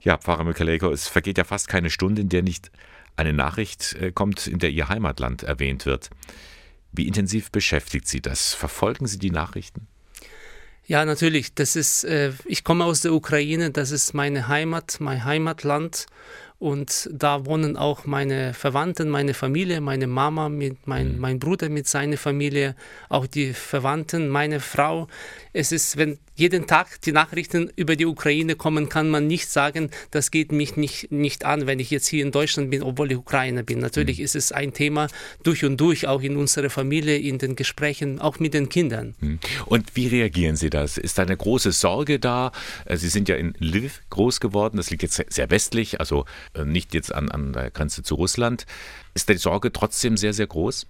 Ja, Pfarrer Mikaleko, es vergeht ja fast keine Stunde, in der nicht eine Nachricht äh, kommt, in der Ihr Heimatland erwähnt wird. Wie intensiv beschäftigt Sie das? Verfolgen Sie die Nachrichten? Ja, natürlich. Das ist, äh, ich komme aus der Ukraine, das ist meine Heimat, mein Heimatland. Und da wohnen auch meine Verwandten, meine Familie, meine Mama, mit mein, mhm. mein Bruder mit seiner Familie, auch die Verwandten, meine Frau. Es ist, wenn jeden Tag die Nachrichten über die Ukraine kommen, kann man nicht sagen, das geht mich nicht, nicht an, wenn ich jetzt hier in Deutschland bin, obwohl ich Ukrainer bin. Natürlich mhm. ist es ein Thema durch und durch, auch in unserer Familie, in den Gesprächen, auch mit den Kindern. Mhm. Und wie reagieren Sie das? Ist da eine große Sorge da? Äh, Sie sind ja in Lviv groß geworden, das liegt jetzt sehr westlich, also nicht jetzt an, an der Grenze zu Russland. Ist die Sorge trotzdem sehr, sehr groß?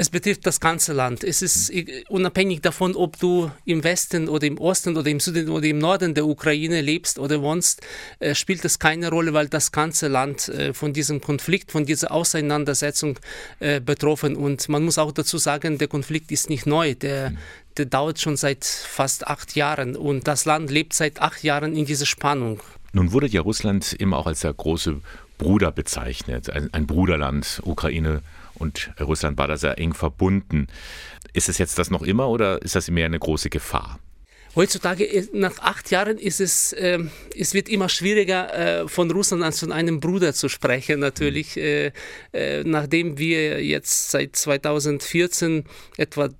Es betrifft das ganze Land. Es ist unabhängig davon, ob du im Westen oder im Osten oder im Süden oder im Norden der Ukraine lebst oder wohnst, äh, spielt es keine Rolle, weil das ganze Land äh, von diesem Konflikt, von dieser Auseinandersetzung äh, betroffen. Und man muss auch dazu sagen, der Konflikt ist nicht neu. Der, der dauert schon seit fast acht Jahren und das Land lebt seit acht Jahren in dieser Spannung. Nun wurde ja Russland immer auch als der große Bruder bezeichnet, ein, ein Bruderland, Ukraine und Russland war da sehr eng verbunden. Ist es jetzt das noch immer oder ist das mehr eine große Gefahr? Heutzutage, nach acht Jahren, ist es, äh, es wird immer schwieriger, äh, von Russland als von einem Bruder zu sprechen. Natürlich, mhm. äh, äh nachdem wir jetzt seit 2014 etwa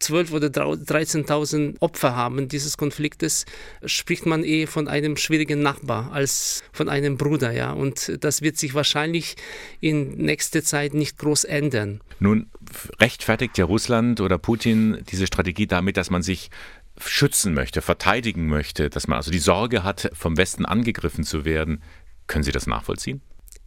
12.000 oder 13.000 Opfer haben dieses Konfliktes, spricht man eher von einem schwierigen Nachbar als von einem Bruder. Ja? Und das wird sich wahrscheinlich in nächster Zeit nicht groß ändern. Nun rechtfertigt ja Russland oder Putin diese Strategie damit, dass man sich schützen möchte, verteidigen möchte, dass man also die Sorge hat, vom Westen angegriffen zu werden. Können Sie das nachvollziehen?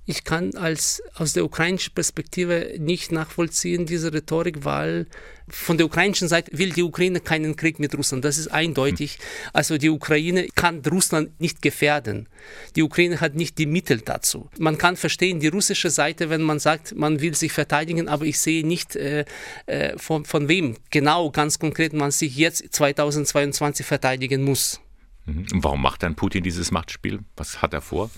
Ich kann als, aus der ukrainischen Perspektive nicht nachvollziehen, diese Rhetorik, weil von der ukrainischen Seite will die Ukraine keinen Krieg mit Russland. Das ist eindeutig. Also die Ukraine kann Russland nicht gefährden. Die Ukraine hat nicht die Mittel dazu. Man kann verstehen die russische Seite, wenn man sagt, man will sich verteidigen, aber ich sehe nicht, äh, äh von, von wem genau ganz konkret man sich jetzt 2022 verteidigen muss. Mhm. Warum macht dann Putin dieses Machtspiel? Was hat er vor?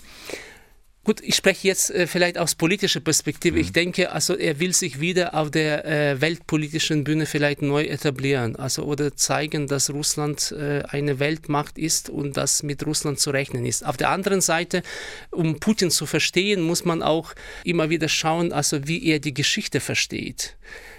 Gut, ich spreche jetzt äh, vielleicht aus politischer Perspektive. Mhm. Ich denke, also er will sich wieder auf der äh, weltpolitischen Bühne vielleicht neu etablieren, also oder zeigen, dass Russland äh, eine Weltmacht ist und dass mit Russland zu rechnen ist. Auf der anderen Seite, um Putin zu verstehen, muss man auch immer wieder schauen, also wie er die Geschichte versteht.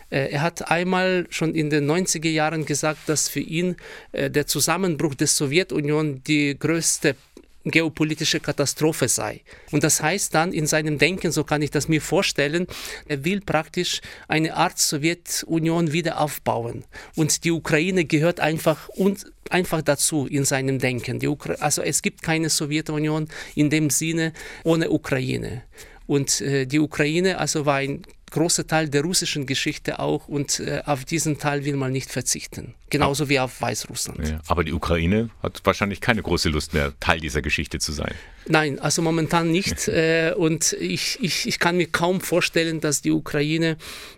Äh, er hat einmal schon in den 90er Jahren gesagt, dass für ihn äh, der Zusammenbruch der Sowjetunion die größte geopolitische Katastrophe sei. Und das heißt dann in seinem Denken, so kann ich das mir vorstellen, er will praktisch eine Art Sowjetunion wieder aufbauen. Und die Ukraine gehört einfach und einfach dazu in seinem Denken. also es gibt keine Sowjetunion in dem Sinne ohne Ukraine. Und äh, die Ukraine also war ein großer Teil der russischen Geschichte auch und äh, auf diesen Teil will man nicht verzichten. Genauso wie auf Weißrussland. Ja, aber die Ukraine hat wahrscheinlich keine große Lust mehr, Teil dieser Geschichte zu sein. Nein, also momentan nicht. äh, und ich, ich, ich kann mir kaum vorstellen, dass die Ukraine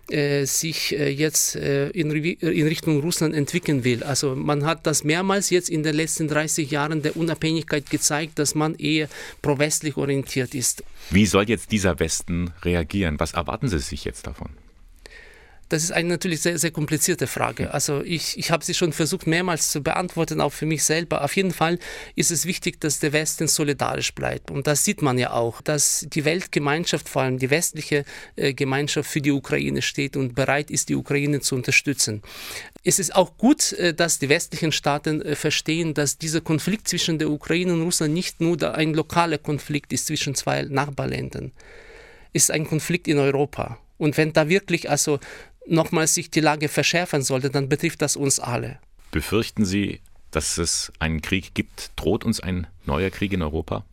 äh, sich äh, jetzt äh, in, in Richtung Russland entwickeln will. Also man hat das mehrmals jetzt in den letzten 30 Jahren der Unabhängigkeit gezeigt, dass man eher pro-westlich orientiert ist. Wie soll jetzt dieser Westen reagieren? Was erwarten Sie sich jetzt davon? Das ist eine natürlich sehr, sehr komplizierte Frage. Also ich, ich habe sie schon versucht mehrmals zu beantworten, auch für mich selber. Auf jeden Fall ist es wichtig, dass der Westen solidarisch bleibt. Und das sieht man ja auch, dass die Weltgemeinschaft, vor allem die westliche äh, Gemeinschaft für die Ukraine steht und bereit ist, die Ukraine zu unterstützen. Es ist auch gut, äh, dass die westlichen Staaten äh, verstehen, dass dieser Konflikt zwischen der Ukraine und Russland nicht nur ein lokaler Konflikt ist zwischen zwei Nachbarländern. Es ist ein Konflikt in Europa. Und wenn da wirklich also nochmals sich die Lage verschärfen sollte, dann betrifft das uns alle. Befürchten Sie, dass es einen Krieg gibt? Droht uns ein neuer Krieg in Europa?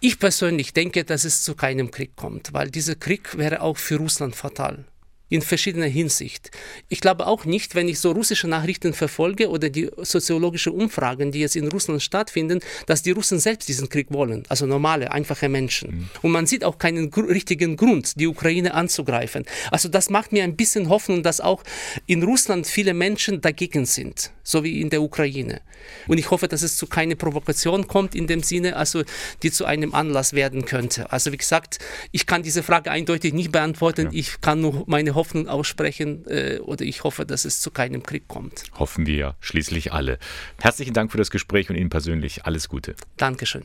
Ich persönlich denke, dass es zu keinem Krieg kommt, weil dieser Krieg wäre auch für Russland fatal in verschiedener Hinsicht. Ich glaube auch nicht, wenn ich so russische Nachrichten verfolge oder die soziologische Umfragen, die jetzt in Russland stattfinden, dass die Russen selbst diesen Krieg wollen, also normale, einfache Menschen. Mhm. Und man sieht auch keinen gr richtigen Grund, die Ukraine anzugreifen. Also das macht mir ein bisschen Hoffnung, dass auch in Russland viele Menschen dagegen sind. So wie in der Ukraine. Und ich hoffe, dass es zu keine Provokation kommt in dem Sinne, also die zu einem Anlass werden könnte. Also wie gesagt, ich kann diese Frage eindeutig nicht beantworten. Ja. Ich kann nur meine Hoffnung aussprechen äh, oder ich hoffe, dass es zu keinem Krieg kommt. Hoffen wir schließlich alle. Herzlichen Dank für das Gespräch und Ihnen persönlich alles Gute. Dankeschön.